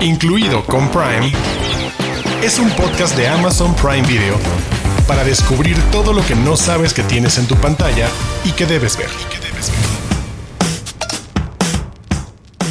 incluido con Prime, es un podcast de Amazon Prime Video para descubrir todo lo que no sabes que tienes en tu pantalla y que debes ver.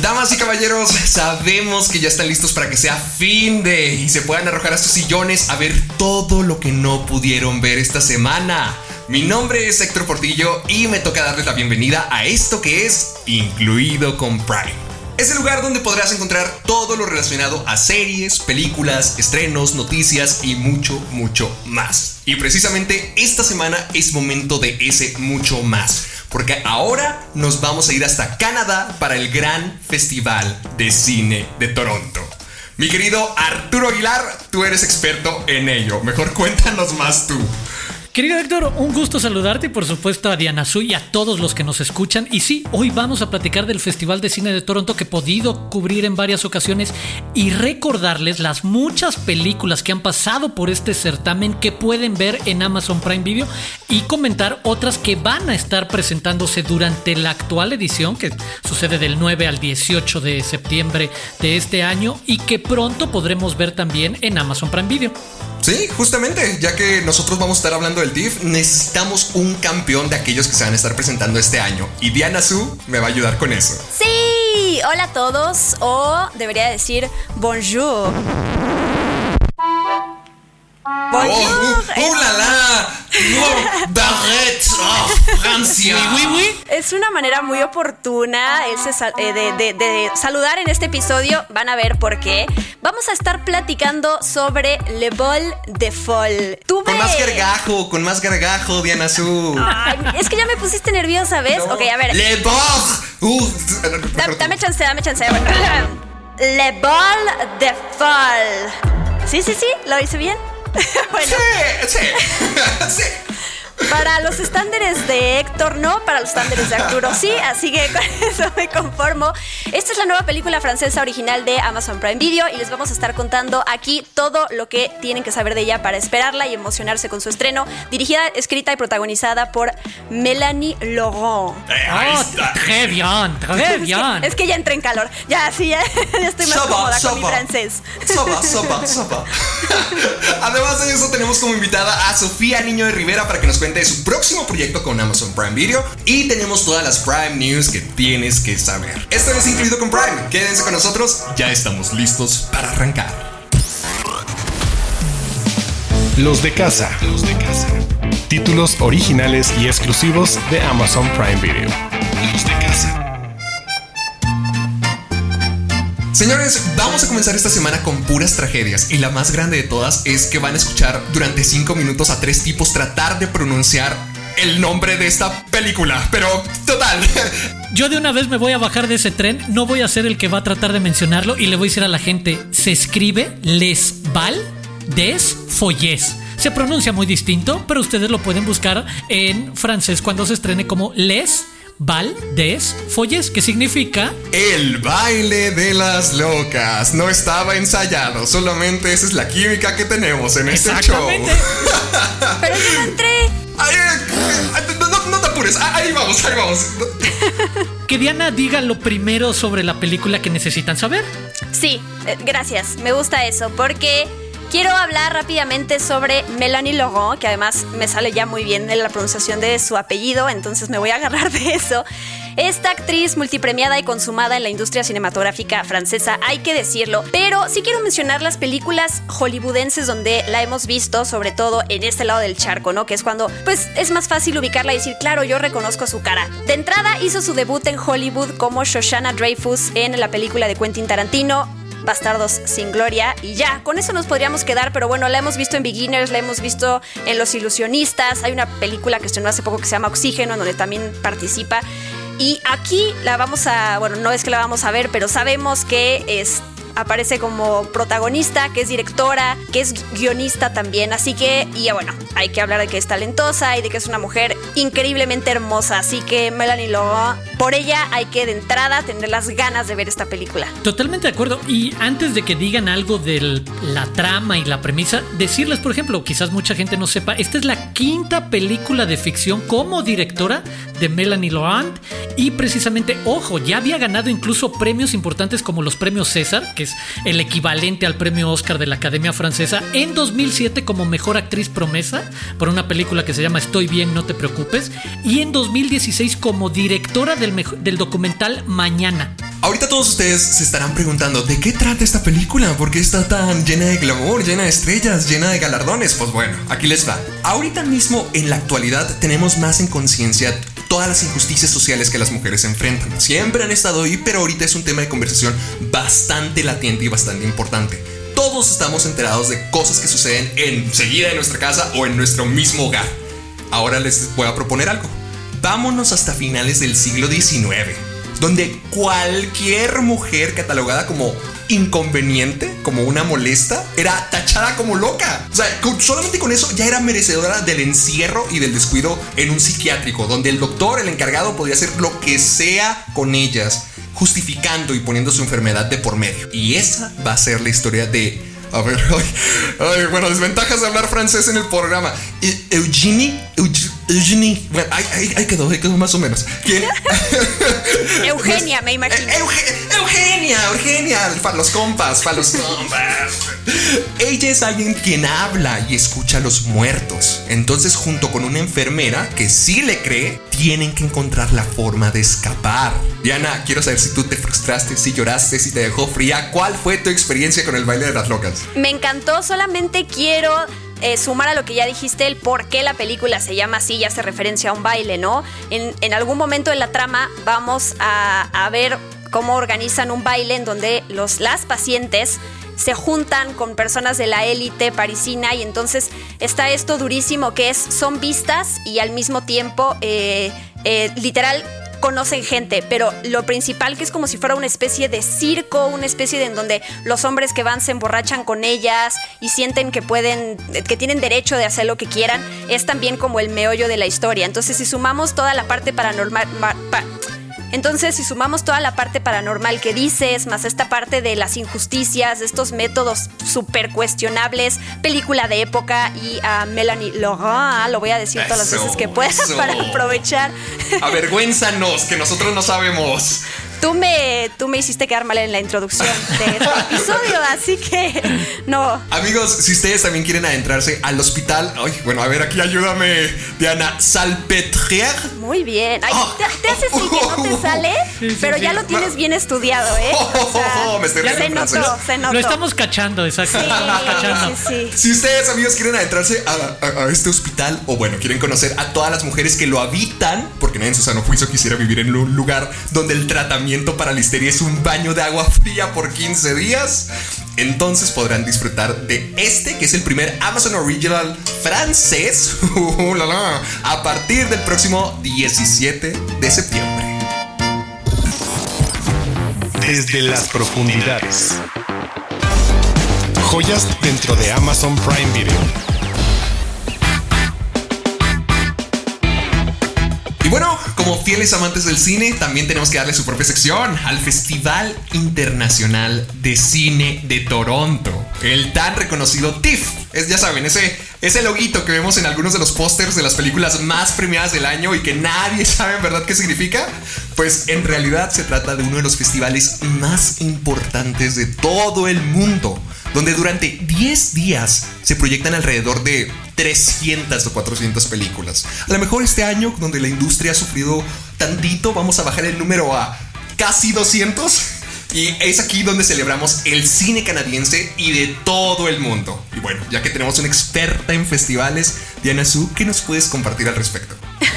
Damas y caballeros, sabemos que ya están listos para que sea fin de y se puedan arrojar a sus sillones a ver todo lo que no pudieron ver esta semana. Mi nombre es Héctor Portillo y me toca darles la bienvenida a esto que es Incluido con Prime. Es el lugar donde podrás encontrar todo lo relacionado a series, películas, estrenos, noticias y mucho, mucho más. Y precisamente esta semana es momento de ese mucho más. Porque ahora nos vamos a ir hasta Canadá para el gran festival de cine de Toronto. Mi querido Arturo Aguilar, tú eres experto en ello. Mejor cuéntanos más tú. Querido Héctor, un gusto saludarte y por supuesto a Diana Su y a todos los que nos escuchan. Y sí, hoy vamos a platicar del Festival de Cine de Toronto que he podido cubrir en varias ocasiones y recordarles las muchas películas que han pasado por este certamen que pueden ver en Amazon Prime Video y comentar otras que van a estar presentándose durante la actual edición que sucede del 9 al 18 de septiembre de este año y que pronto podremos ver también en Amazon Prime Video. Sí, justamente, ya que nosotros vamos a estar hablando del DIF, necesitamos un campeón de aquellos que se van a estar presentando este año. Y Diana Su me va a ayudar con eso. Sí, hola a todos, o debería decir bonjour. Bonjour. Oh, uh, la, la. Oh, Barrette, oh, Francia. Oui, oui. Es una manera muy oportuna eh, de, saludar en este episodio. Van a ver por qué. Vamos a estar platicando sobre Le Bol de Fall. Con más gargajo, con más gargajo, Diana Su. es que ya me pusiste nerviosa, ¿ves? Ok, a ver. Le Bol. Uh, dame chance, dame chance. Le Bol de Fall. Sí, sí, sí, lo hice bien. bueno. Sí, sí, sí. Para los estándares de Héctor, no. Para los estándares de Arturo, sí. Así que con eso me conformo. Esta es la nueva película francesa original de Amazon Prime Video y les vamos a estar contando aquí todo lo que tienen que saber de ella para esperarla y emocionarse con su estreno. Dirigida, escrita y protagonizada por Melanie Laurent. Eh, oh, très bien, très bien. Es que ya entré en calor. Ya, sí, ya, estoy más cómoda con mi francés. Sopa, sopa, sopa. Además de eso, tenemos como invitada a Sofía Niño de Rivera para que nos cuente de su próximo proyecto con Amazon Prime Video y tenemos todas las Prime News que tienes que saber. Esto es incluido con Prime. Quédense con nosotros, ya estamos listos para arrancar. Los de casa. Los de casa. Títulos originales y exclusivos de Amazon Prime Video. Los de casa. Señores, vamos a comenzar esta semana con puras tragedias y la más grande de todas es que van a escuchar durante 5 minutos a tres tipos tratar de pronunciar el nombre de esta película, pero total. Yo de una vez me voy a bajar de ese tren, no voy a ser el que va a tratar de mencionarlo y le voy a decir a la gente, se escribe Les Val des Foyes. Se pronuncia muy distinto, pero ustedes lo pueden buscar en francés cuando se estrene como Les Val des Folles, que significa El baile de las locas. No estaba ensayado, solamente esa es la química que tenemos en este show. Pero yo no entré. Eh, no, te apures, ah, ahí vamos, ahí vamos. Que Diana diga lo primero sobre la película que necesitan saber. Sí, eh, gracias, me gusta eso, porque Quiero hablar rápidamente sobre Melanie Laurent, que además me sale ya muy bien en la pronunciación de su apellido, entonces me voy a agarrar de eso. Esta actriz multipremiada y consumada en la industria cinematográfica francesa, hay que decirlo, pero sí quiero mencionar las películas hollywoodenses donde la hemos visto, sobre todo en este lado del charco, ¿no? Que es cuando, pues, es más fácil ubicarla y decir, claro, yo reconozco su cara. De entrada hizo su debut en Hollywood como Shoshana Dreyfus en la película de Quentin Tarantino, Bastardos sin Gloria y ya, con eso nos podríamos quedar, pero bueno, la hemos visto en Beginners, la hemos visto en Los Ilusionistas, hay una película que estrenó hace poco que se llama Oxígeno, en donde también participa. Y aquí la vamos a, bueno, no es que la vamos a ver, pero sabemos que es aparece como protagonista, que es directora, que es guionista también. Así que, y bueno, hay que hablar de que es talentosa y de que es una mujer increíblemente hermosa. Así que Melanie Laurent por ella hay que de entrada tener las ganas de ver esta película. Totalmente de acuerdo. Y antes de que digan algo de la trama y la premisa, decirles, por ejemplo, quizás mucha gente no sepa, esta es la quinta película de ficción como directora de Melanie Laurent y precisamente, ojo, ya había ganado incluso premios importantes como los premios César, que el equivalente al premio Oscar de la Academia Francesa, en 2007 como mejor actriz promesa por una película que se llama Estoy bien, no te preocupes, y en 2016 como directora del, del documental Mañana. Ahorita todos ustedes se estarán preguntando, ¿de qué trata esta película? ¿Por qué está tan llena de glamour, llena de estrellas, llena de galardones? Pues bueno, aquí les va. Ahorita mismo, en la actualidad, tenemos más en conciencia todas las injusticias sociales que las mujeres enfrentan. Siempre han estado ahí, pero ahorita es un tema de conversación bastante latente y bastante importante. Todos estamos enterados de cosas que suceden enseguida en nuestra casa o en nuestro mismo hogar. Ahora les voy a proponer algo. Vámonos hasta finales del siglo XIX, donde cualquier mujer catalogada como inconveniente, como una molesta, era tachada como loca. O sea, solamente con eso ya era merecedora del encierro y del descuido en un psiquiátrico, donde el doctor, el encargado, podía hacer lo que sea con ellas, justificando y poniendo su enfermedad de por medio. Y esa va a ser la historia de a ver, ay, bueno, desventajas de hablar francés en el programa. E, Eugenie, Eugenie, bueno, ahí, ahí, quedó, ahí quedó más o menos. ¿Quién? Eugenia, me imagino. Eugenia, Eugenia, para los compas, para los compas. Ella es alguien quien habla y escucha a los muertos. Entonces, junto con una enfermera que sí le cree, tienen que encontrar la forma de escapar. Diana, quiero saber si tú te frustraste, si lloraste, si te dejó fría. ¿Cuál fue tu experiencia con el baile de las locas? Me encantó, solamente quiero eh, sumar a lo que ya dijiste, el por qué la película se llama así, ya hace referencia a un baile, ¿no? En, algún momento de la trama vamos a, a, ver cómo organizan un baile en donde los, las pacientes se juntan con personas de la élite parisina y entonces está esto durísimo que es, son vistas y al mismo tiempo, eh, eh, literal, conocen gente, pero lo principal que es como si fuera una especie de circo, una especie de en donde los hombres que van se emborrachan con ellas y sienten que pueden, que tienen derecho de hacer lo que quieran, es también como el meollo de la historia. Entonces, si sumamos toda la parte paranormal, entonces, si sumamos toda la parte paranormal que dices, más esta parte de las injusticias, de estos métodos súper cuestionables, película de época y a Melanie Laurent, lo voy a decir todas las veces que pueda para aprovechar. Avergüénzanos, que nosotros no sabemos. Tú me, tú me hiciste quedar mal en la introducción de este episodio, así que no. Amigos, si ustedes también quieren adentrarse al hospital, ay, bueno, a ver, aquí ayúdame, Diana, Salpetrier. Muy bien. Ah. te, haces que no te sale, pero ya lo tienes bien estudiado, ¿eh? me estoy se notó, se notó. Lo estamos cachando, exacto. Si ustedes, amigos, quieren adentrarse a, a, este hospital, o bueno, quieren conocer a todas las mujeres que lo habitan, porque nadie en su sano juicio quisiera vivir en un lugar donde el tratamiento para la histeria es un baño de agua fría por 15 días, entonces podrán disfrutar de este, que es el primer Amazon Original francés, uh, a partir del próximo 17 de septiembre. Desde las profundidades. Joyas dentro de Amazon Prime Video. Y bueno, como fieles amantes del cine, también tenemos que darle su propia sección al Festival Internacional de Cine de Toronto, el tan reconocido TIFF. Es, ya saben, ese, ese loguito que vemos en algunos de los pósters de las películas más premiadas del año y que nadie sabe en verdad qué significa. Pues en realidad se trata de uno de los festivales más importantes de todo el mundo donde durante 10 días se proyectan alrededor de 300 o 400 películas. A lo mejor este año, donde la industria ha sufrido tantito, vamos a bajar el número a casi 200. Y es aquí donde celebramos el cine canadiense y de todo el mundo. Y bueno, ya que tenemos una experta en festivales, Diana Su, ¿qué nos puedes compartir al respecto?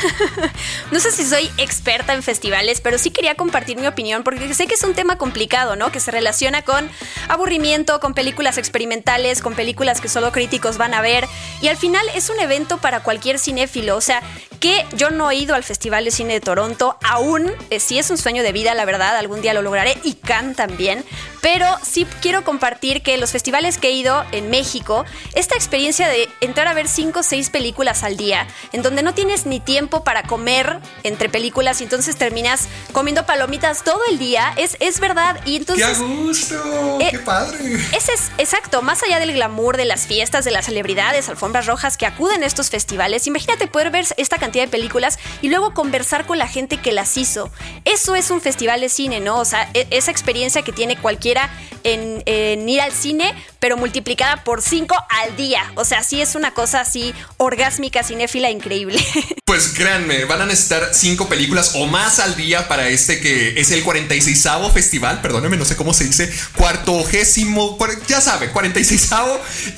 no sé si soy experta en festivales, pero sí quería compartir mi opinión porque sé que es un tema complicado, ¿no? Que se relaciona con aburrimiento, con películas experimentales, con películas que solo críticos van a ver. Y al final es un evento para cualquier cinéfilo. O sea, que yo no he ido al Festival de Cine de Toronto aún. Eh, sí es un sueño de vida, la verdad. Algún día lo lograré. Y Cannes también pero sí quiero compartir que los festivales que he ido en México, esta experiencia de entrar a ver cinco o seis películas al día, en donde no tienes ni tiempo para comer entre películas y entonces terminas comiendo palomitas todo el día, es, es verdad. Y entonces... ¡Qué gusto! ¡Qué padre! Ese es, exacto, más allá del glamour de las fiestas, de las celebridades, alfombras rojas que acuden a estos festivales, imagínate poder ver esta cantidad de películas y luego conversar con la gente que las hizo. Eso es un festival de cine, ¿no? O sea, e, esa experiencia que tiene cualquiera en, en ir al cine, pero multiplicada por cinco al día. O sea, sí es una cosa así orgásmica, cinéfila, increíble. Pues créanme, van a necesitar cinco películas o más al día para este que es el 46 festival, perdóneme, no sé cómo se dice, cuartogésimo, ya sabe, 46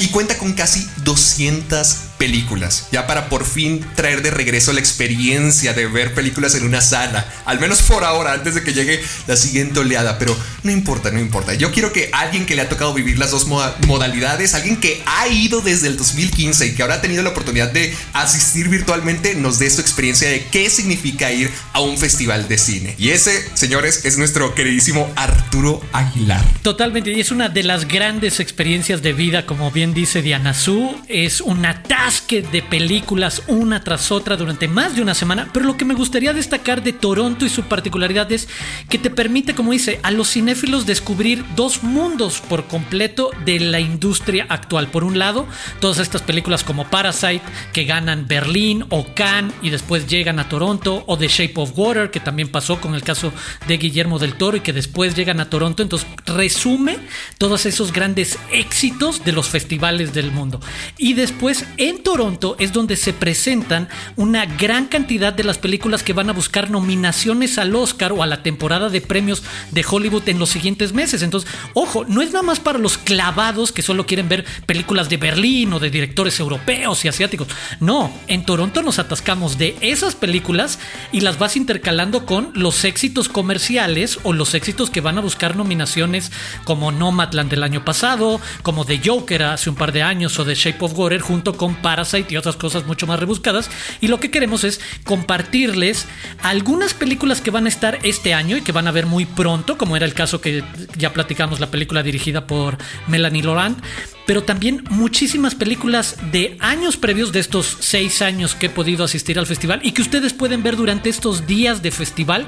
y cuenta con casi 200 películas, ya para por fin traer de regreso la experiencia de ver películas en una sala, al menos por ahora, antes de que llegue la siguiente oleada, pero no importa, no importa. Yo quiero que alguien que le ha tocado vivir las dos modalidades, alguien que ha ido desde el 2015 y que ahora ha tenido la oportunidad de asistir virtualmente, nos dé su experiencia de qué significa ir a un festival de cine. Y ese, señores, es nuestro queridísimo Arturo Aguilar. Totalmente, y es una de las grandes experiencias de vida, como bien dice Diana Su, es una taza de películas una tras otra durante más de una semana, pero lo que me gustaría destacar de Toronto y su particularidad es que te permite, como dice, a los cinéfilos descubrir dos mundos por completo de la industria actual. Por un lado, todas estas películas como Parasite, que ganan Berlín o Cannes y después llegan a Toronto, o The Shape of Water, que también pasó con el caso de Guillermo del Toro y que después llegan a Toronto. Entonces, resume todos esos grandes éxitos de los festivales del mundo. Y después, en Toronto es donde se presentan una gran cantidad de las películas que van a buscar nominaciones al Oscar o a la temporada de premios de Hollywood en los siguientes meses. Entonces, ojo, no es nada más para los clavados que solo quieren ver películas de Berlín o de directores europeos y asiáticos. No, en Toronto nos atascamos de esas películas y las vas intercalando con los éxitos comerciales o los éxitos que van a buscar nominaciones como Nomadland del año pasado, como The Joker hace un par de años o The Shape of Water junto con Parasite y otras cosas mucho más rebuscadas. Y lo que queremos es compartirles algunas películas que van a estar este año y que van a ver muy pronto, como era el caso que ya platicamos, la película dirigida por Melanie Laurent pero también muchísimas películas de años previos, de estos seis años que he podido asistir al festival y que ustedes pueden ver durante estos días de festival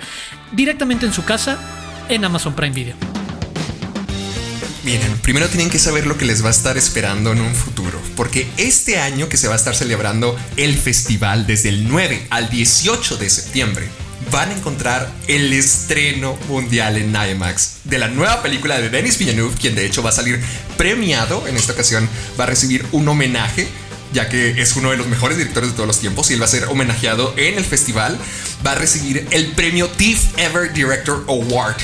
directamente en su casa en Amazon Prime Video. Miren, primero tienen que saber lo que les va a estar esperando en un futuro, porque este año que se va a estar celebrando el festival desde el 9 al 18 de septiembre, van a encontrar el estreno mundial en IMAX de la nueva película de Denis Villeneuve, quien de hecho va a salir premiado en esta ocasión, va a recibir un homenaje ya que es uno de los mejores directores de todos los tiempos y él va a ser homenajeado en el festival, va a recibir el premio TIFF Ever Director Award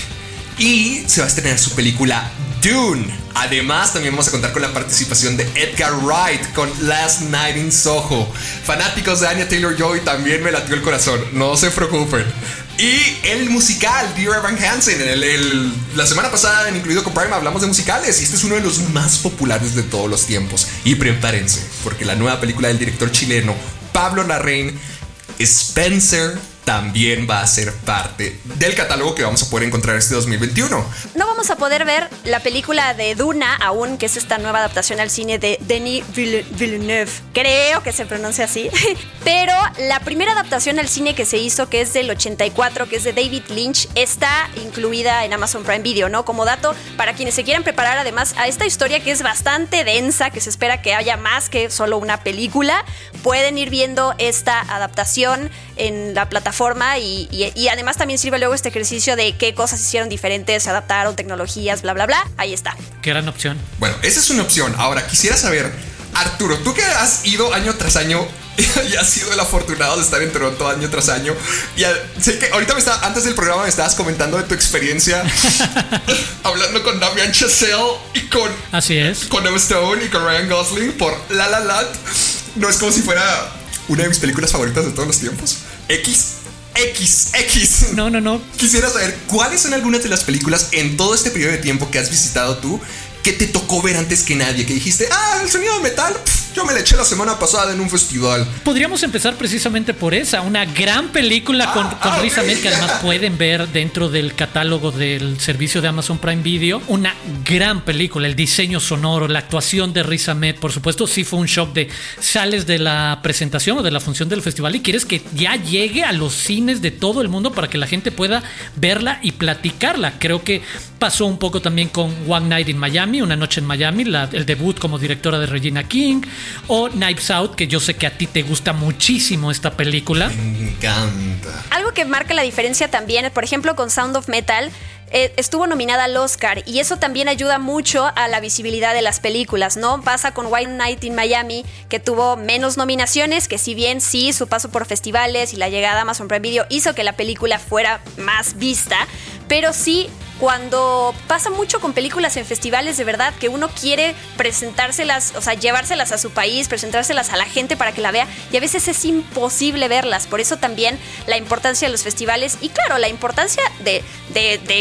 y se va a estrenar su película Dune. Además, también vamos a contar con la participación de Edgar Wright con Last Night in Soho. Fanáticos de Anya Taylor Joy también me latió el corazón, no se preocupen. Y el musical, Dear Evan Hansen. la semana pasada, en Incluido con Prime, hablamos de musicales y este es uno de los más populares de todos los tiempos. Y prepárense, porque la nueva película del director chileno Pablo Larraín, Spencer también va a ser parte del catálogo que vamos a poder encontrar este 2021. No vamos a poder ver la película de Duna aún, que es esta nueva adaptación al cine de Denis Villeneuve. Creo que se pronuncia así. Pero la primera adaptación al cine que se hizo, que es del 84, que es de David Lynch, está incluida en Amazon Prime Video, ¿no? Como dato para quienes se quieran preparar además a esta historia que es bastante densa, que se espera que haya más que solo una película, pueden ir viendo esta adaptación en la plataforma forma y, además también sirve luego este ejercicio de qué cosas hicieron diferentes, se adaptaron, tecnologías, bla, bla, bla. Ahí está. Qué gran opción. Bueno, esa es una opción. Ahora, quisiera saber, Arturo, tú que has ido año tras año y has sido el afortunado de estar en Toronto año tras año. Y sé que ahorita me está, antes del programa me estabas comentando de tu experiencia hablando con Damian Chazelle y con. Así es. Con Emma Stone y con Ryan Gosling por La La Land. No es como si fuera una de mis películas favoritas de todos los tiempos. X X, X. No, no, no. Quisiera saber cuáles son algunas de las películas en todo este periodo de tiempo que has visitado tú que te tocó ver antes que nadie, que dijiste, ah, el sonido de metal, Yo me la eché la semana pasada en un festival. Podríamos empezar precisamente por esa, una gran película con, Ah, con ah, que además pueden ver dentro del catálogo del servicio de Amazon Prime Video. Una gran película, el diseño sonoro, la actuación de Riz Ahmed, por supuesto, sí fue un shock de sales de la presentación o de la función del festival y quieres que ya llegue a los cines de todo el mundo para que la gente pueda verla y platicarla. Creo que pasó un poco también con One Night in Miami, Una Noche en Miami, la- el debut como directora de Regina King, o Knives Out, que yo sé que a ti te gusta muchísimo esta película. Me encanta. Algo que marca la diferencia también, por ejemplo, con Sound of Metal, eh, estuvo nominada al Oscar y eso también ayuda mucho a la visibilidad de las películas, ¿no? Pasa con White Night in Miami, que tuvo menos nominaciones, que si bien sí, su paso por festivales y la llegada a Amazon Prime Video hizo que la película fuera más vista, pero sí cuando pasa mucho con películas en festivales de verdad que uno quiere presentárselas, o sea, llevárselas a su país, presentárselas a la gente para que la vea y a veces es imposible verlas. Por eso también la importancia de los festivales y claro, la importancia de,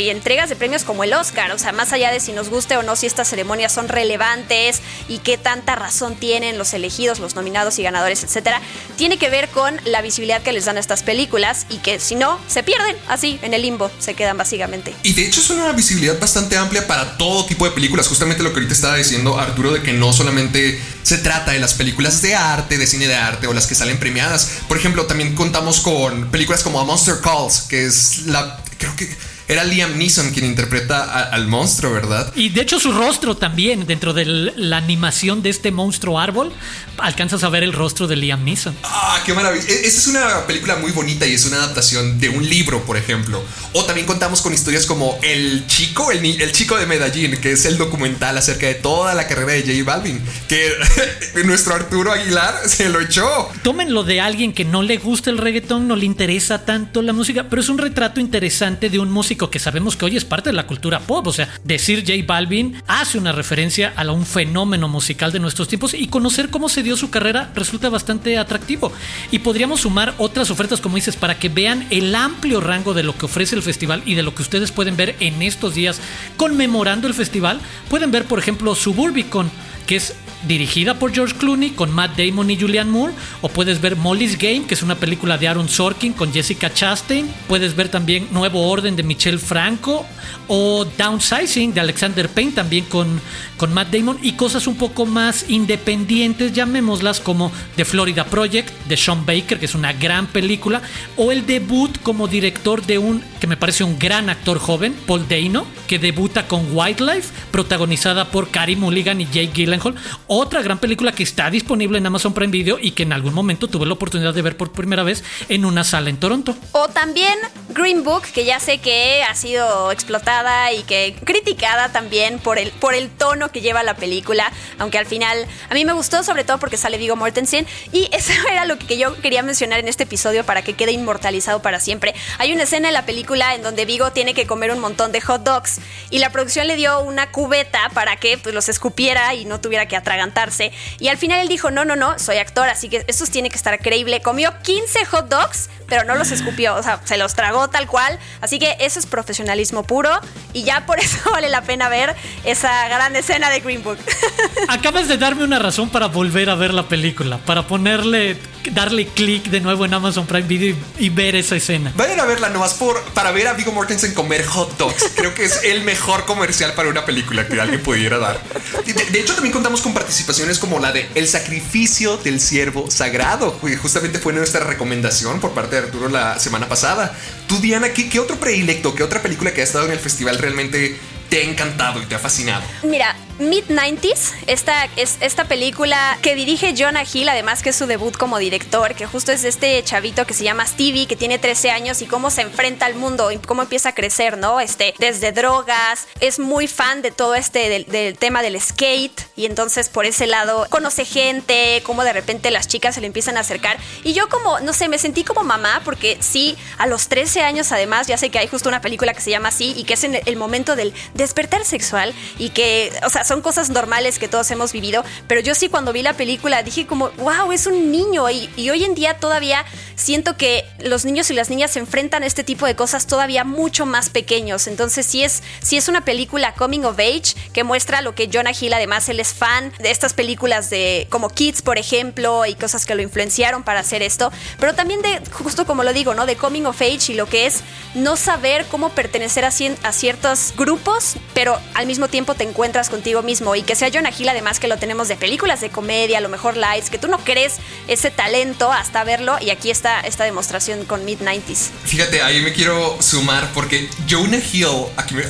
entregas de premios como el Oscar, o sea, más allá de si nos guste o no, si estas ceremonias son relevantes y qué tanta razón tienen los elegidos, los nominados y ganadores, etcétera, tiene que ver con la visibilidad que les dan a estas películas y que si no, se pierden así en el limbo, se quedan básicamente. Y de hecho es una visibilidad bastante amplia para todo tipo de películas. Justamente lo que ahorita estaba diciendo Arturo de que no solamente se trata de las películas de arte, de cine de arte o las que salen premiadas. Por ejemplo, también contamos con películas como A Monster Calls, que es la... Creo que era Liam Neeson quien interpreta a- al monstruo, ¿verdad? Y de hecho su rostro también, dentro de la animación de este monstruo árbol, alcanzas a ver el rostro de Liam Neeson. Ah, qué maravilla. E- Esta es una película muy bonita y es una adaptación de un libro, por ejemplo. O también contamos con historias como El Chico, el Chico de Medellín, que es el documental acerca de toda la carrera de J Balvin, que nuestro Arturo Aguilar se lo echó. Tómenlo de alguien que no le gusta el reggaetón, no le interesa tanto la música, pero es un retrato interesante de un músico que sabemos que hoy es parte de la cultura pop. O sea, decir J Balvin hace una referencia a un fenómeno musical de nuestros tiempos y conocer cómo se dio su carrera resulta bastante atractivo. Y podríamos sumar otras ofertas, como dices, para que vean el amplio rango de lo que ofrece el festival y de lo que ustedes pueden ver en estos días conmemorando el festival. Pueden ver, por ejemplo, Suburbicon que es dirigida por George Clooney con Matt Damon y Julianne Moore, o puedes ver Molly's Game, que es una película de Aaron Sorkin con Jessica Chastain, puedes ver también Nuevo Orden de Michelle Franco, o Downsizing de Alexander Payne también con, con Matt Damon, y cosas un poco más independientes, llamémoslas como The Florida Project de Sean Baker, que es una gran película, o el debut como director de un, que me parece un gran actor joven, Paul Dano, que debuta con Wildlife, protagonizada por Carey Mulligan y Jake Gyllenhaal, otra gran película que está disponible en Amazon Prime Video y que en algún momento tuve la oportunidad de ver por primera vez en una sala en Toronto. O también Green Book, que ya sé que ha sido explotada y que criticada también por el, por el tono que lleva la película, aunque al final a mí me gustó sobre todo porque sale Vigo Mortensen y eso era lo que yo quería mencionar en este episodio para que quede inmortalizado para siempre. Hay una escena en la película en donde Vigo tiene que comer un montón de hot dogs y la producción le dio una cubeta para que pues, los escupiera y no tuviera que atragantarse y al final él dijo, no, no, no, soy actor, así que esto tiene que estar creíble. Comió 15 hot dogs, pero no los escupió, o sea, se los tragó tal cual. Así que eso es profesionalismo puro y ya por eso vale la pena ver esa gran escena de Green Book. Acabas de darme una razón para volver a ver la película, para ponerle, darle clic de nuevo en Amazon Prime Video y, y ver esa escena. Vayan a verla nomás por, para ver a Vigo Mortensen comer hot dogs. Creo que es el mejor comercial para una película que alguien pudiera dar. De, de hecho, también contamos con participaciones como la de El sacrificio del siervo sagrado. que Justamente fue nuestra recomendación por parte de Arturo la semana pasada. Tú, Diana, ¿qué, qué otro predilecto, qué otra película que ha estado en el festival realmente te ha encantado y te ha fascinado? Mira, Mid-90s, esta, es esta película que dirige Jonah Hill, además que es su debut como director, que justo es este chavito que se llama Stevie, que tiene 13 años y cómo se enfrenta al mundo y cómo empieza a crecer, ¿no? Este, desde drogas, es muy fan de todo este, del, del tema del skate y entonces por ese lado conoce gente, cómo de repente las chicas se le empiezan a acercar y yo como, no sé, me sentí como mamá porque sí, a los 13 años además, ya sé que hay justo una película que se llama así y que es en el momento del despertar sexual y que, o sea, son cosas normales que todos hemos vivido, pero yo sí cuando vi la película dije como, wow, es un niño y, hoy en día todavía siento que los niños y las niñas se enfrentan a este tipo de cosas todavía mucho más pequeños. Entonces sí es, sí es una película coming of age que muestra lo que Jonah Hill además él es fan de estas películas de como Kids por ejemplo y cosas que lo influenciaron para hacer esto, pero también de justo como lo digo, ¿no? De coming of age y lo que es no saber cómo pertenecer a, a ciertos grupos, pero al mismo tiempo te encuentras contigo mismo y que sea Jonah Hill además que lo tenemos de películas de comedia, a lo mejor lights, que tú no crees ese talento hasta verlo y aquí está esta demostración con Mid-90s. Fíjate, ahí me quiero sumar porque Jonah Hill, aquí me,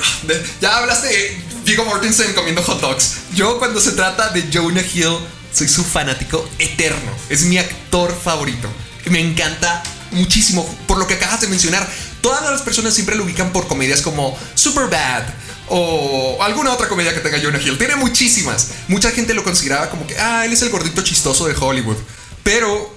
ya hablaste de Viggo Mortensen comiendo hot dogs. Yo cuando se trata de Jonah Hill soy su fanático eterno. Es mi actor favorito. Me encanta muchísimo por lo que acabas de mencionar. Todas las personas siempre lo ubican por comedias como Superbad o alguna otra comedia que tenga Jonah Hill. Tiene muchísimas. Mucha gente lo consideraba como que, ah, él es el gordito chistoso de Hollywood. Pero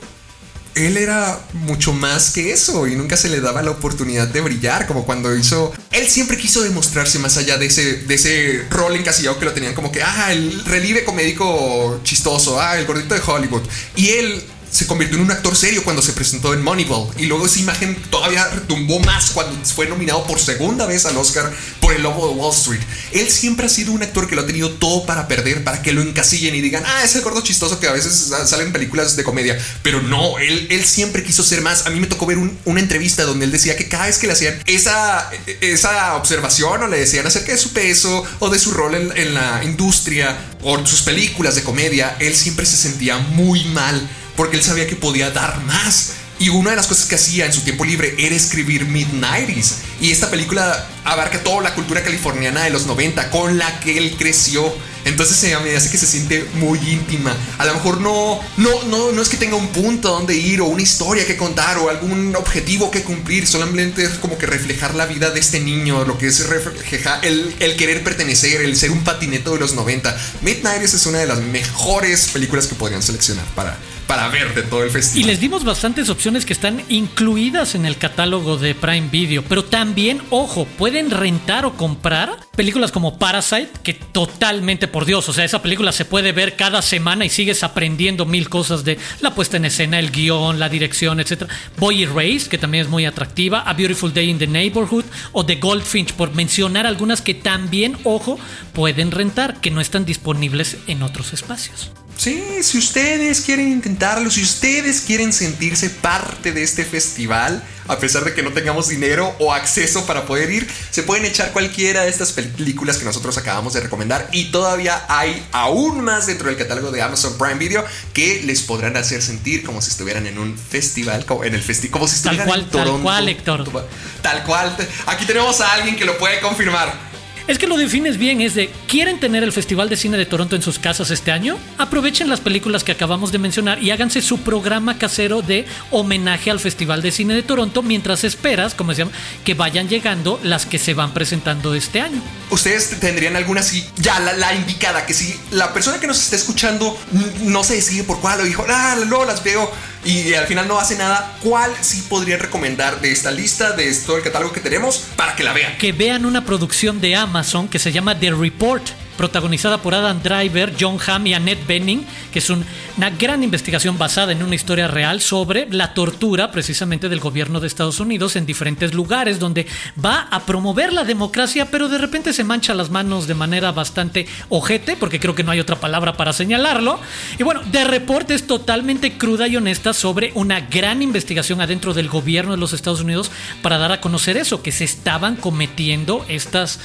él era mucho más que eso y nunca se le daba la oportunidad de brillar, como cuando hizo... Él siempre quiso demostrarse más allá de ese, de ese rol encasillado que lo tenían como que, ah, el relieve comédico chistoso, ah, el gordito de Hollywood. Y él se convirtió en un actor serio cuando se presentó en Moneyball. Y luego esa imagen todavía retumbó más cuando fue nominado por segunda vez al Oscar por El Lobo de Wall Street. Él siempre ha sido un actor que lo ha tenido todo para perder, para que lo encasillen y digan, ah, es el gordo chistoso que a veces sale en películas de comedia. Pero no, él, él siempre quiso ser más. A mí me tocó ver una entrevista donde él decía que cada vez que le hacían esa, esa observación o le decían acerca de su peso o de su rol en, en la industria o sus películas de comedia, él siempre se sentía muy mal porque él sabía que podía dar más. Y una de las cosas que hacía en su tiempo libre era escribir Midnighties. Y esta película abarca toda la cultura californiana de los 90 con la que él creció. Entonces se me hace que se siente muy íntima. A lo mejor no, no, no, no es que tenga un punto a donde ir o una historia que contar o algún objetivo que cumplir. Solamente es como que reflejar la vida de este niño, lo que es reflejar el, el querer pertenecer, el ser un patineto de los 90. Midnighties es una de las mejores películas que podrían seleccionar para, para ver de todo el festival. Y les dimos bastantes opciones que están incluidas en el catálogo de Prime Video, pero también, ojo, pueden rentar o comprar películas como Parasite, que totalmente, por Dios, o sea, esa película se puede ver cada semana y sigues aprendiendo mil cosas de la puesta en escena, el guion, la dirección, etc. Boy Erased, que también es muy atractiva, A Beautiful Day in the Neighborhood o The Goldfinch, por mencionar algunas que también, ojo, pueden rentar, que no están disponibles en otros espacios. Sí, si ustedes quieren intentarlo, si ustedes quieren sentirse parte de este festival, a pesar de que no tengamos dinero o acceso para poder ir, se pueden echar cualquiera de estas películas que nosotros acabamos de recomendar y todavía hay aún más dentro del catálogo de Amazon Prime Video que les podrán hacer sentir como si estuvieran en un festival, como en el festival, como si estuvieran tal cual, en Toronto. Tal cual, Héctor. Tal cual. Aquí tenemos a alguien que lo puede confirmar. Es que lo defines bien, es de, ¿quieren tener el Festival de Cine de Toronto en sus casas este año? Aprovechen las películas que acabamos de mencionar y háganse su programa casero de homenaje al Festival de Cine de Toronto mientras esperas, como decíamos, que vayan llegando las que se van presentando este año. Ustedes tendrían alguna así, ya la, indicada, que si la persona que nos está escuchando no se decide por cuál o dijo, ah, luego las veo y al final no hace nada, ¿cuál sí podría recomendar de esta lista, de todo el catálogo que tenemos, para que la vean? Que vean una producción de Amazon que se llama The Report protagonizada por Adam Driver, John Hamm y Annette Bening, que es una gran investigación basada en una historia real sobre la tortura precisamente del gobierno de Estados Unidos en diferentes lugares donde va a promover la democracia, pero de repente se mancha las manos de manera bastante ojete, porque creo que no hay otra palabra para señalarlo. Y bueno, The Report es totalmente cruda y honesta sobre una gran investigación adentro del gobierno de los Estados Unidos para dar a conocer eso, que se estaban cometiendo estas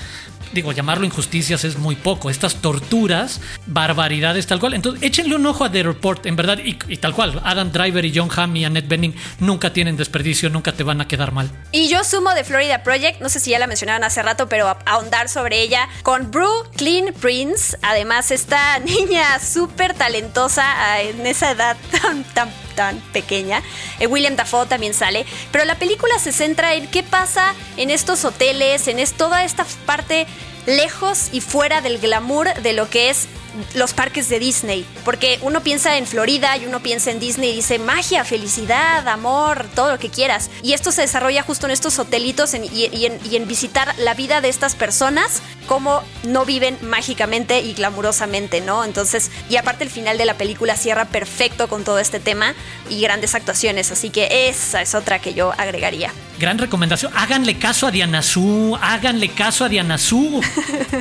digo, llamarlo injusticias es muy poco, estas torturas, barbaridades tal cual. Entonces, échenle un ojo a The Report, en verdad, y, tal cual. Adam Driver y John Hamm y Annette Bening nunca tienen desperdicio, nunca te van a quedar mal. Y yo sumo de Florida Project, no sé si ya la mencionaron hace rato, pero ahondar sobre ella, con Brooklyn Prince, además esta niña súper talentosa ah, en esa edad tan, tan tan pequeña. Eh, William Dafoe también sale. Pero la película se centra en qué pasa en estos hoteles, en es, toda esta parte lejos y fuera del glamour de lo que es los parques de Disney, porque uno piensa en Florida y uno piensa en Disney y dice magia, felicidad, amor, todo lo que quieras. Y esto se desarrolla justo en estos hotelitos y, en, visitar la vida de estas personas cómo no viven mágicamente y glamurosamente, ¿no? Entonces, y aparte el final de la película cierra perfecto con todo este tema y grandes actuaciones, así que esa es otra que yo agregaría. Gran recomendación. Háganle caso a Diana Su. Háganle caso a Diana Su.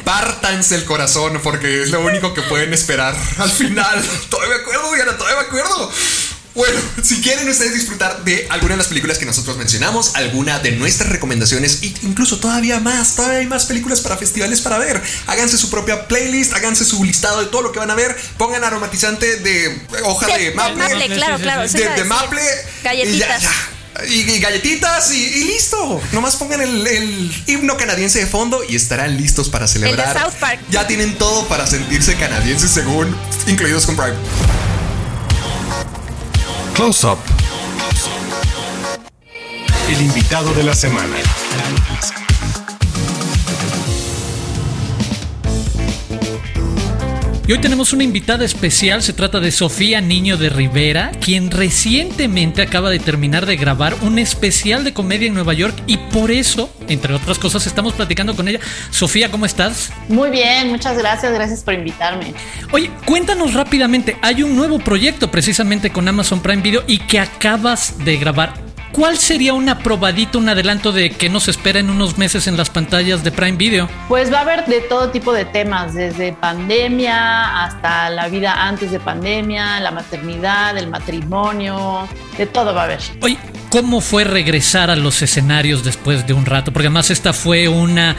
Pártanse el corazón porque es lo único que pueden esperar al final. todavía me acuerdo, Diana, todavía me acuerdo. Bueno, si quieren ustedes disfrutar de alguna de las películas que nosotros mencionamos, alguna de nuestras recomendaciones e incluso todavía más, todavía hay más películas para festivales para ver. Háganse su propia playlist, háganse su listado de todo lo que van a ver, pongan aromatizante de hoja de, maple, maple, claro, claro, de, maple, galletitas. Y, galletitas y, listo. Nomás pongan el, el, himno canadiense de fondo y estarán listos para celebrar. El de South Park. Ya tienen todo para sentirse canadienses según incluidos con Prime. Close Up. El invitado de la semana. Y hoy tenemos una invitada especial, se trata de Sofía Niño de Rivera, quien recientemente acaba de terminar de grabar un especial de comedia en Nueva York y por eso, entre otras cosas, estamos platicando con ella. Sofía, ¿cómo estás? Muy bien, muchas gracias, gracias por invitarme. Oye, cuéntanos rápidamente, hay un nuevo proyecto precisamente con Amazon Prime Video y que acabas de grabar. ¿Cuál sería una probadita, un adelanto de que nos espera en unos meses en las pantallas de Prime Video? Pues va a haber de todo tipo de temas, desde pandemia hasta la vida antes de pandemia, la maternidad, el matrimonio, de todo va a haber. Oye, ¿cómo fue regresar a los escenarios después de un rato? Porque además esta fue una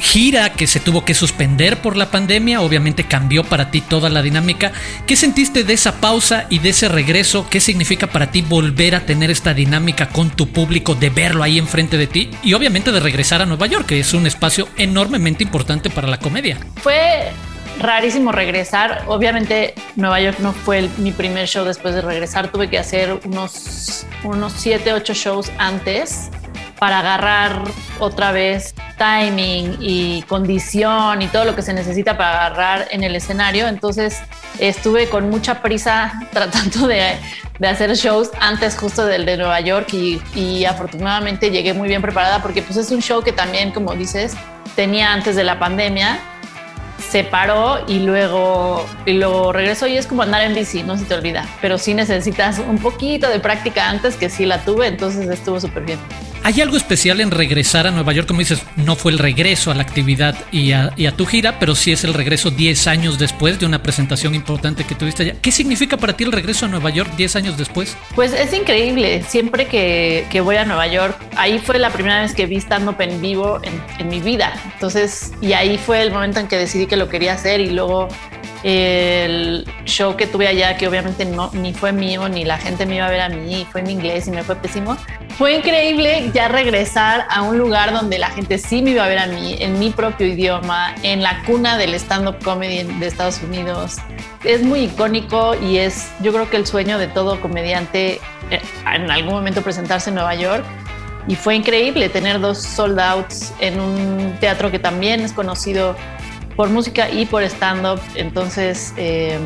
gira que se tuvo que suspender por la pandemia, obviamente cambió para ti toda la dinámica. ¿Qué sentiste de esa pausa y de ese regreso? ¿Qué significa para ti volver a tener esta dinámica con tu público, de verlo ahí enfrente de ti y obviamente de regresar a Nueva York, que es un espacio enormemente importante para la comedia? Fue rarísimo regresar. Obviamente Nueva York no fue mi primer show después de regresar. Tuve que hacer unos, unos 7, 8 shows antes para agarrar otra vez timing y condición y todo lo que se necesita para agarrar en el escenario. Entonces estuve con mucha prisa tratando de, de hacer shows antes justo del de Nueva York y, y, afortunadamente llegué muy bien preparada porque pues es un show que también, como dices, tenía antes de la pandemia se paró y luego, y luego regresó y es como andar en bici, no se te olvida, pero sí necesitas un poquito de práctica antes que sí la tuve, entonces estuvo súper bien. ¿Hay algo especial en regresar a Nueva York? Como dices, no fue el regreso a la actividad y a, tu gira, pero sí es el regreso 10 años después de una presentación importante que tuviste allá. ¿Qué significa para ti el regreso a Nueva York 10 años después? Pues es increíble. Siempre que, voy a Nueva York, ahí fue la primera vez que vi stand-up en vivo en, en mi vida. Entonces, y ahí fue el momento en que decidí que lo quería hacer y luego el show que tuve allá, que obviamente no, ni fue mío, ni la gente me iba a ver a mí, fue en inglés y me fue pésimo. Fue increíble ya regresar a un lugar donde la gente sí me iba a ver a mí, en mi propio idioma, en la cuna del stand-up comedy de Estados Unidos. Es muy icónico y es, yo creo que el sueño de todo comediante eh, en algún momento presentarse en Nueva York. Y fue increíble tener dos sold outs en un teatro que también es conocido por música y por stand-up. Entonces eh,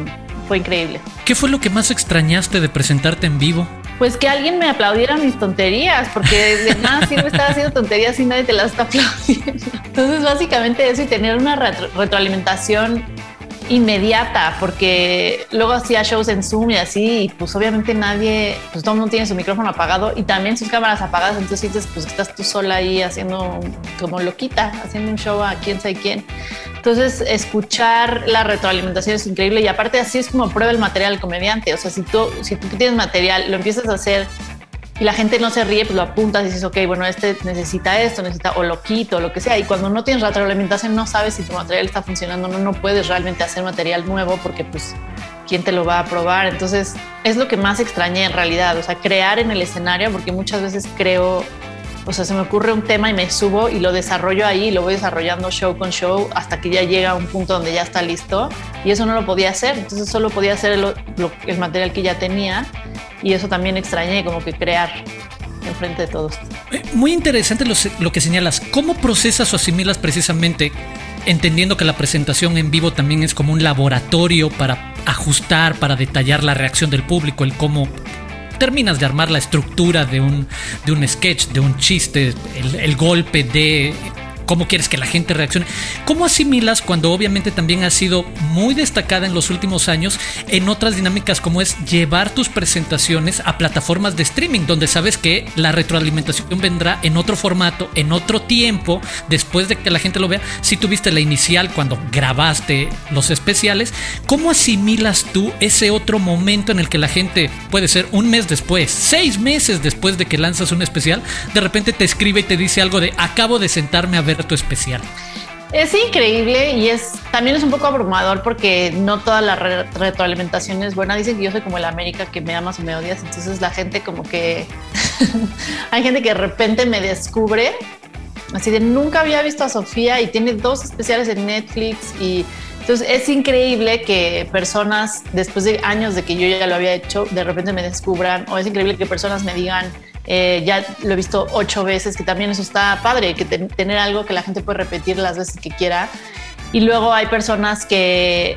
fue increíble. ¿Qué fue lo que más extrañaste de presentarte en vivo? Pues que alguien me aplaudiera mis tonterías, porque de nada sirve estar haciendo tonterías y nadie te las está aplaudiendo. Entonces, básicamente eso y tener una retroalimentación inmediata, porque luego hacía shows en Zoom y así, y pues obviamente nadie, pues todo el mundo tiene su micrófono apagado y también sus cámaras apagadas, entonces sientes pues estás tú sola ahí haciendo como loquita, haciendo un show a quién sabe quién. Entonces, escuchar la retroalimentación es increíble y aparte así es como prueba el material comediante, o sea, si tú, si tú tienes material, lo empiezas a hacer y la gente no se ríe, pues lo apuntas y dices, ok, bueno, este necesita esto, necesita o lo quito, lo que sea. Y cuando no tienes retroalimentación, no sabes si tu material está funcionando, no, no puedes realmente hacer material nuevo porque, pues, ¿quién te lo va a probar? Entonces, es lo que más extrañé en realidad, o sea, crear en el escenario, porque muchas veces creo, o sea, se me ocurre un tema y me subo y lo desarrollo ahí, y lo voy desarrollando show con show hasta que ya llega a un punto donde ya está listo. Y eso no lo podía hacer, entonces solo podía hacer el, el material que ya tenía y eso también extrañé, como que crear enfrente de todos. Eh, muy interesante lo, que señalas. ¿Cómo procesas o asimilas precisamente, entendiendo que la presentación en vivo también es como un laboratorio para ajustar, para detallar la reacción del público, el cómo terminas de armar la estructura de un, de un sketch, de un chiste, el, el golpe de cómo quieres que la gente reaccione. ¿Cómo asimilas cuando obviamente también has sido muy destacada en los últimos años en otras dinámicas como es llevar tus presentaciones a plataformas de streaming donde sabes que la retroalimentación vendrá en otro formato, en otro tiempo, después de que la gente lo vea? Si tuviste la inicial cuando grabaste los especiales, ¿cómo asimilas tú ese otro momento en el que la gente puede ser un mes después, seis meses después de que lanzas un especial, de repente te escribe y te dice algo de acabo de sentarme a ver especial? Es increíble y es también es un poco abrumador porque no toda la retroalimentación es buena. Dicen que yo soy como el América que me amas o me odias, entonces la gente como que hay gente que de repente me descubre así de nunca había visto a Sofía y tiene dos especiales en Netflix y entonces es increíble que personas, después de años de que yo ya lo había hecho, de repente me descubran, o es increíble que personas me digan, eh, ya lo he visto ocho veces, que también eso está padre, que tener algo que la gente puede repetir las veces que quiera. Y luego hay personas que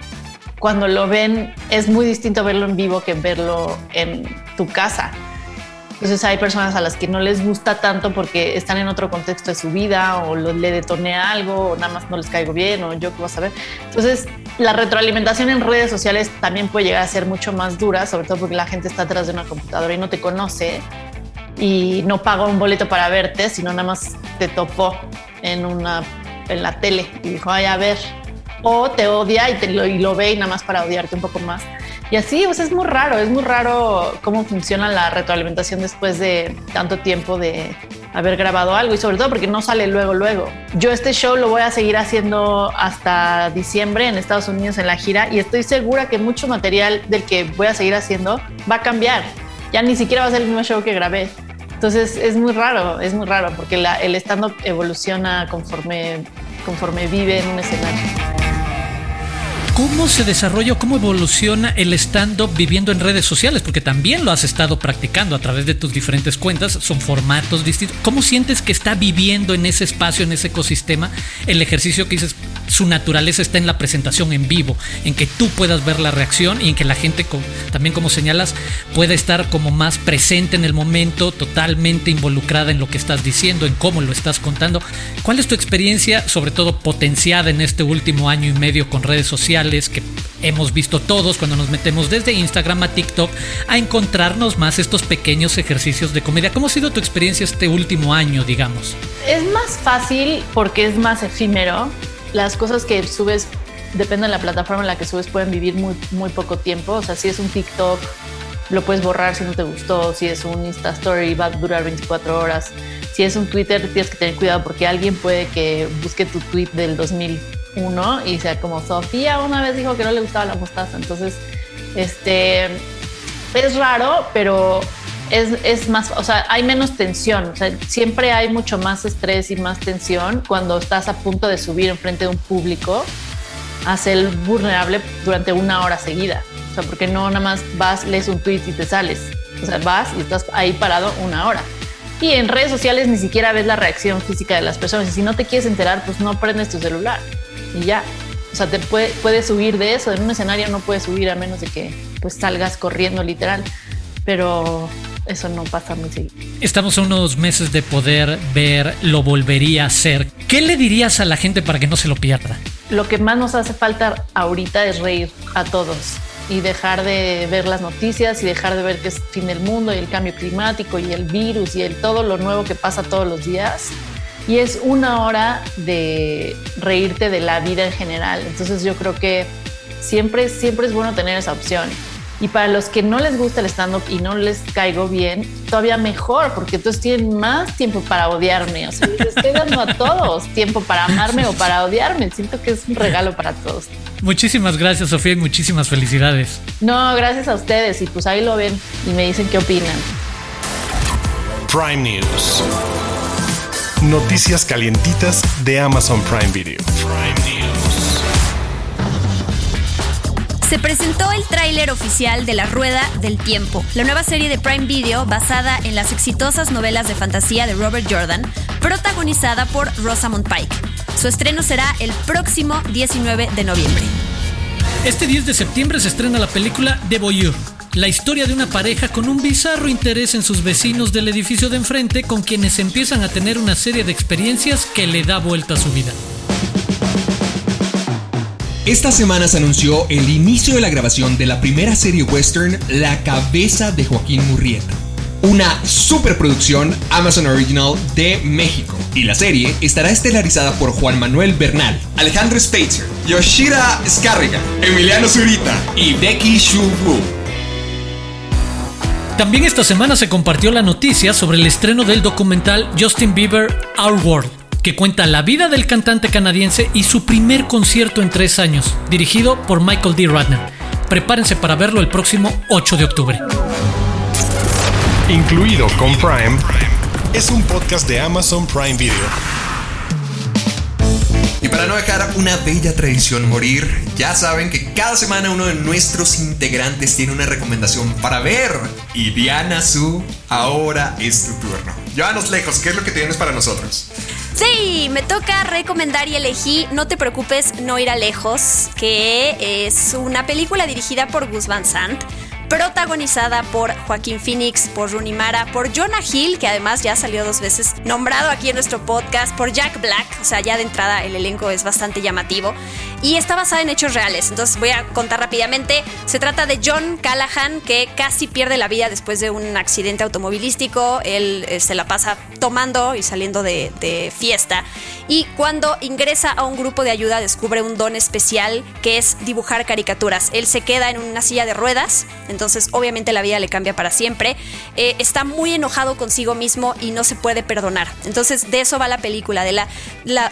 cuando lo ven es muy distinto verlo en vivo que verlo en tu casa. Entonces hay personas a las que no les gusta tanto porque están en otro contexto de su vida o le detoné algo o nada más no les caigo bien o yo qué vas a ver. Entonces la retroalimentación en redes sociales también puede llegar a ser mucho más dura, sobre todo porque la gente está atrás de una computadora y no te conoce y no paga un boleto para verte, sino nada más te topó en, una, en la tele y dijo, ay, a ver, o te odia y, te lo, y lo ve y nada más para odiarte un poco más. Y así, pues es muy raro, es muy raro cómo funciona la retroalimentación después de tanto tiempo de haber grabado algo y sobre todo porque no sale luego, luego. Yo este show lo voy a seguir haciendo hasta diciembre en Estados Unidos en la gira y estoy segura que mucho material del que voy a seguir haciendo va a cambiar. Ya ni siquiera va a ser el mismo show que grabé. Entonces es muy raro, es muy raro porque el stand-up evoluciona conforme, conforme vive en un escenario. ¿Cómo se desarrolla cómo evoluciona el stand-up viviendo en redes sociales? Porque también lo has estado practicando a través de tus diferentes cuentas, son formatos distintos. ¿Cómo sientes que está viviendo en ese espacio, en ese ecosistema, el ejercicio que dices, su naturaleza está en la presentación en vivo, en que tú puedas ver la reacción y en que la gente, también como señalas, pueda estar como más presente en el momento, totalmente involucrada en lo que estás diciendo, en cómo lo estás contando? ¿Cuál es tu experiencia, sobre todo potenciada en este último año y medio con redes sociales? Que hemos visto todos cuando nos metemos desde Instagram a TikTok a encontrarnos más estos pequeños ejercicios de comedia. ¿Cómo ha sido tu experiencia este último año, digamos? Es más fácil porque es más efímero. Las cosas que subes, depende de la plataforma en la que subes, pueden vivir muy, muy poco tiempo. O sea, si es un TikTok, lo puedes borrar si no te gustó. Si es un Insta Story, va a durar 24 horas. Si es un Twitter, tienes que tener cuidado porque alguien puede que busque tu tweet del 2000 uno y sea como Sofía una vez dijo que no le gustaba la mostaza. Entonces, este es raro, pero es, es, más, o sea, hay menos tensión. O sea, siempre hay mucho más estrés y más tensión cuando estás a punto de subir enfrente de un público a ser vulnerable durante una hora seguida. O sea, porque no nada más vas, lees un tweet y te sales. O sea, vas y estás ahí parado una hora. Y en redes sociales ni siquiera ves la reacción física de las personas. Y si no te quieres enterar, pues no prendes tu celular y ya. O sea, te puede, puedes subir de eso. En un escenario no puedes subir a menos de que pues salgas corriendo literal. Pero eso no pasa muy seguido. Estamos a unos meses de poder ver lo volvería a hacer. ¿Qué le dirías a la gente para que no se lo pierda? Lo que más nos hace falta ahorita es reír a todos y dejar de ver las noticias y dejar de ver que es fin del mundo y el cambio climático y el virus y el todo lo nuevo que pasa todos los días y es una hora de reírte de la vida en general. Entonces yo creo que siempre, siempre es bueno tener esa opción. Y para los que no les gusta el stand-up y no les caigo bien, todavía mejor, porque entonces tienen más tiempo para odiarme. O sea, les estoy dando a todos tiempo para amarme o para odiarme. Siento que es un regalo para todos. Muchísimas gracias, Sofía, y muchísimas felicidades. No, gracias a ustedes. Y pues ahí lo ven y me dicen qué opinan. Prime News. Noticias calientitas de Amazon Prime Video. Se presentó el tráiler oficial de La Rueda del Tiempo, la nueva serie de Prime Video basada en las exitosas novelas de fantasía de Robert Jordan, protagonizada por Rosamund Pike. Su estreno será el próximo 19 de noviembre. Este 10 de septiembre se estrena la película The Voyeur la historia de una pareja con un bizarro interés en sus vecinos del edificio de enfrente con quienes empiezan a tener una serie de experiencias que le da vuelta a su vida. Esta semana se anunció el inicio de la grabación de la primera serie western La cabeza de Joaquín Murrieta. Una superproducción Amazon Original de México. Y la serie estará estelarizada por Juan Manuel Bernal, Alejandro Spitzer, Yoshira Scarriga, Emiliano Zurita y Becky Shu. También esta semana se compartió la noticia sobre el estreno del documental Justin Bieber Our World que cuenta la vida del cantante canadiense y su primer concierto en tres años, dirigido por Michael D. Radner. Prepárense para verlo el próximo 8 de octubre. Incluido con Prime, es un podcast de Amazon Prime Video. Y para no dejar una bella tradición morir, ya saben que cada semana uno de nuestros integrantes tiene una recomendación para ver. Y Diana Su, ahora es tu turno. Llévanos lejos, ¿qué es lo que tienes para nosotros? Sí, me toca recomendar y elegí No te preocupes, no irá lejos, que es una película dirigida por Gus Van Sant protagonizada por Joaquín Phoenix, por Rooney Mara, por Jonah Hill, que además ya salió dos veces nombrado aquí en nuestro podcast, por Jack Black, o sea, ya de entrada el elenco es bastante llamativo, y está basada en hechos reales. Entonces voy a contar rápidamente. Se trata de John Callahan, que casi pierde la vida después de un accidente automovilístico. Él eh, se la pasa tomando y saliendo de, fiesta. Y cuando ingresa a un grupo de ayuda, descubre un don especial que es dibujar caricaturas. Él se queda en una silla de ruedas entonces obviamente la vida le cambia para siempre. Eh, está muy enojado consigo mismo y no se puede perdonar. Entonces de eso va la película, de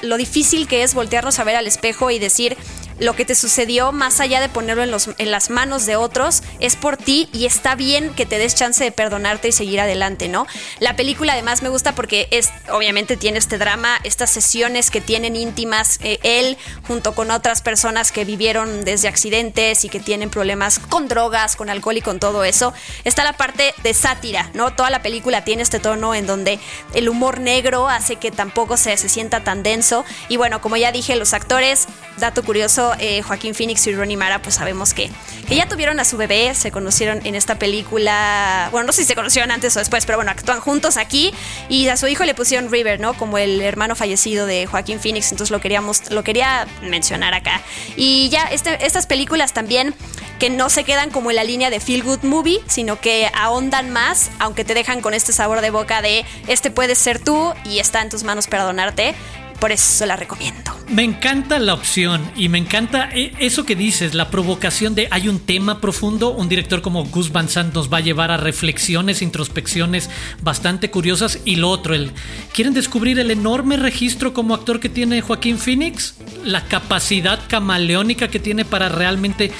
lo difícil que es voltearnos a ver al espejo y decir, lo que te sucedió, más allá de ponerlo en, los, en, las manos de otros, es por ti y está bien que te des chance de perdonarte y seguir adelante, ¿no? La película además me gusta porque es, obviamente tiene este drama, estas sesiones que tienen íntimas, eh, él junto con otras personas que vivieron desde accidentes y que tienen problemas con drogas, con alcohol y con todo eso. Está la parte de sátira, ¿no? Toda la película tiene este tono en donde el humor negro hace que tampoco se, se sienta tan denso. Y bueno, como ya dije, los actores, dato curioso, eh, Joaquín Phoenix y Ronnie Mara, pues sabemos que, que ya tuvieron a su bebé, se conocieron en esta película. Bueno, no sé si se conocieron antes o después, pero bueno, actúan juntos aquí. Y a su hijo le pusieron River, ¿no? Como el hermano fallecido de Joaquín Phoenix. Entonces lo queríamos, lo quería mencionar acá. Y ya, este, estas películas también que no se quedan como en la línea de Feel Good Movie, sino que ahondan más, aunque te dejan con este sabor de boca de este puedes ser tú y está en tus manos perdonarte. Por eso la recomiendo. Me encanta la opción y me encanta eh, eso que dices, la provocación de hay un tema profundo. Un director como Gus Van Sant nos va a llevar a reflexiones, introspecciones bastante curiosas. Y lo otro, el, ¿quieren descubrir el enorme registro como actor que tiene Joaquín Phoenix? La capacidad camaleónica que tiene para realmente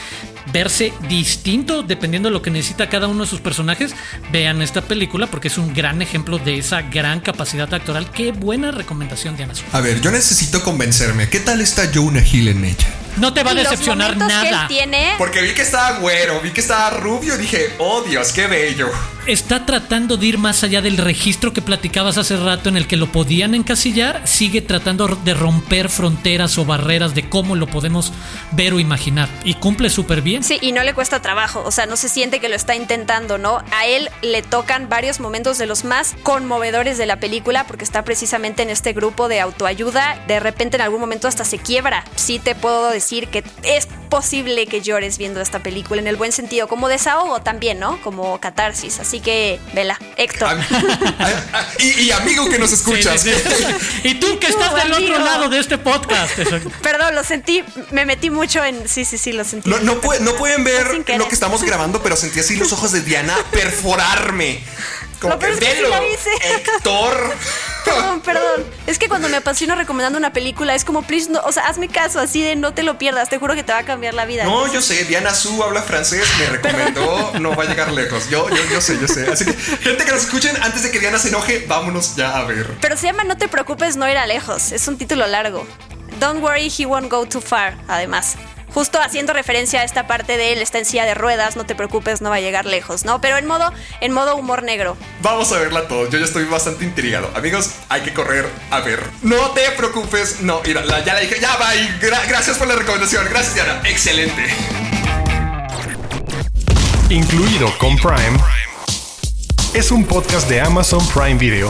verse distinto dependiendo de lo que necesita cada uno de sus personajes, vean esta película porque es un gran ejemplo de esa gran capacidad actoral. Qué buena recomendación, Diana. A ver, yo necesito convencerme. ¿Qué tal está Jonah Hill en ella? No te va a decepcionar nada. tiene... Porque vi que estaba güero, vi que estaba rubio, dije, oh Dios, qué bello. Está tratando de ir más allá del registro que platicabas hace rato en el que lo podían encasillar, sigue tratando de romper fronteras o barreras de cómo lo podemos ver o imaginar. Y cumple súper bien. Sí, y no le cuesta trabajo, o sea, no se siente que lo está intentando, ¿no? A él le tocan varios momentos de los más conmovedores de la película porque está precisamente en este grupo de autoayuda. De repente en algún momento hasta se quiebra. Sí te puedo decir que es posible que llores viendo esta película en el buen sentido, como desahogo también, ¿no? Como catarsis. Así que, vela, Héctor. y, amigo que nos escuchas. y tú que estás del otro lado de este podcast. Perdón, lo sentí, me metí mucho en. Sí, sí, sí, lo sentí. No, no, pueden ver lo que estamos grabando, pero sentí así los ojos de Diana perforarme. Como que, Héctor. Perdón, perdón. Es que cuando me apasiono recomendando una película, es como, please, no, o sea, hazme caso, así de no te lo pierdas. Te juro que te va a cambiar la vida. No, yo sé, Diana Su habla francés, me recomendó, no va a llegar lejos. Yo, yo, yo sé, yo sé. Así que, gente que nos escuchen, antes de que Diana se enoje, vámonos ya a ver. Pero se llama No te preocupes, no irá lejos. Es un título largo. Don't worry, he won't go too far, además justo haciendo referencia a esta parte de él está en silla de ruedas, no te preocupes, no va a llegar lejos, ¿no? Pero en modo, en modo humor negro. Vamos a verla todos, yo ya estoy bastante intrigado. Amigos, hay que correr a ver. No te preocupes, no, mira, ya la dije, ya va, gracias por la recomendación, gracias Diana, excelente. incluido con Prime, es un podcast de Amazon Prime Video.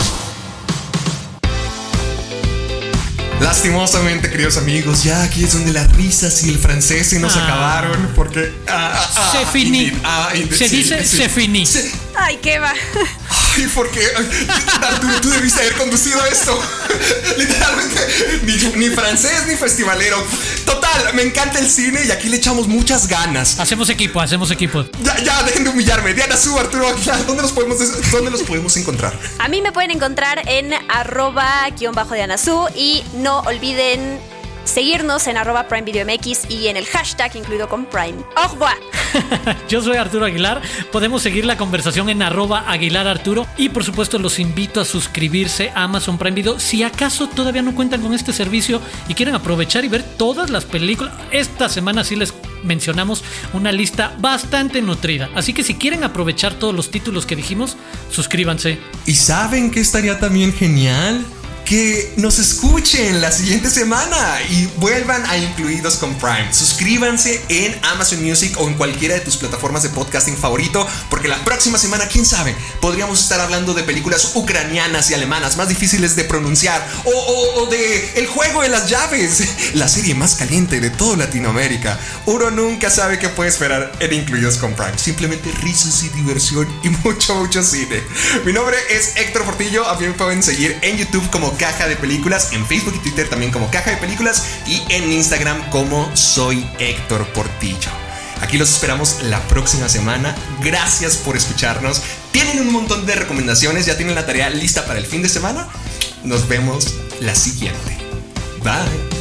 Lastimosamente, queridos amigos, ya aquí es donde las risas y el francés se nos Ah. acabaron porque... ah, ah, ah, Se finí. indeed, ah, indeed, Se sí, dice sí. se finí. Se- Ay, qué va. Ay, ¿por qué? Ay, Arturo, tú debiste haber conducido esto. Literalmente, ni, ni francés ni festivalero. Total, me encanta el cine y aquí le echamos muchas ganas. Hacemos equipo, hacemos equipo. Ya, ya, dejen de humillarme. Diana Su, Arturo Aguilar, ¿dónde los podemos, dónde los podemos encontrar? A mí me pueden encontrar en arroba guion bajo de Anazú y no olviden seguirnos en arroba Prime Video MX y en el hashtag incluido con Prime. Au revoir. Yo soy Arturo Aguilar. Podemos seguir la conversación en arroba Aguilar Arturo. Y por supuesto los invito a suscribirse a Amazon Prime Video. Si acaso todavía no cuentan con este servicio y quieren aprovechar y ver todas las películas. Esta semana sí les mencionamos una lista bastante nutrida. Así que si quieren aprovechar todos los títulos que dijimos, suscríbanse. ¿Y saben que estaría también genial? Que nos escuchen la siguiente semana y vuelvan a Incluidos con Prime. Suscríbanse en Amazon Music o en cualquiera de tus plataformas de podcasting favorito, porque la próxima semana, quién sabe, podríamos estar hablando de películas ucranianas y alemanas más difíciles de pronunciar, o, o- o de El juego de las llaves, la serie más caliente de toda Latinoamérica. Uno nunca sabe qué puede esperar en Incluidos con Prime. Simplemente risas y diversión y mucho, mucho cine. Mi nombre es Héctor Portillo. A mí me pueden seguir en YouTube Caja de Películas, en Facebook y Twitter también como Caja de Películas y en Instagram como Soy Héctor Portillo. Aquí los esperamos la próxima semana. Gracias por escucharnos. Tienen un montón de recomendaciones. Ya tienen la tarea lista para el fin de semana. Nos vemos la siguiente. Bye.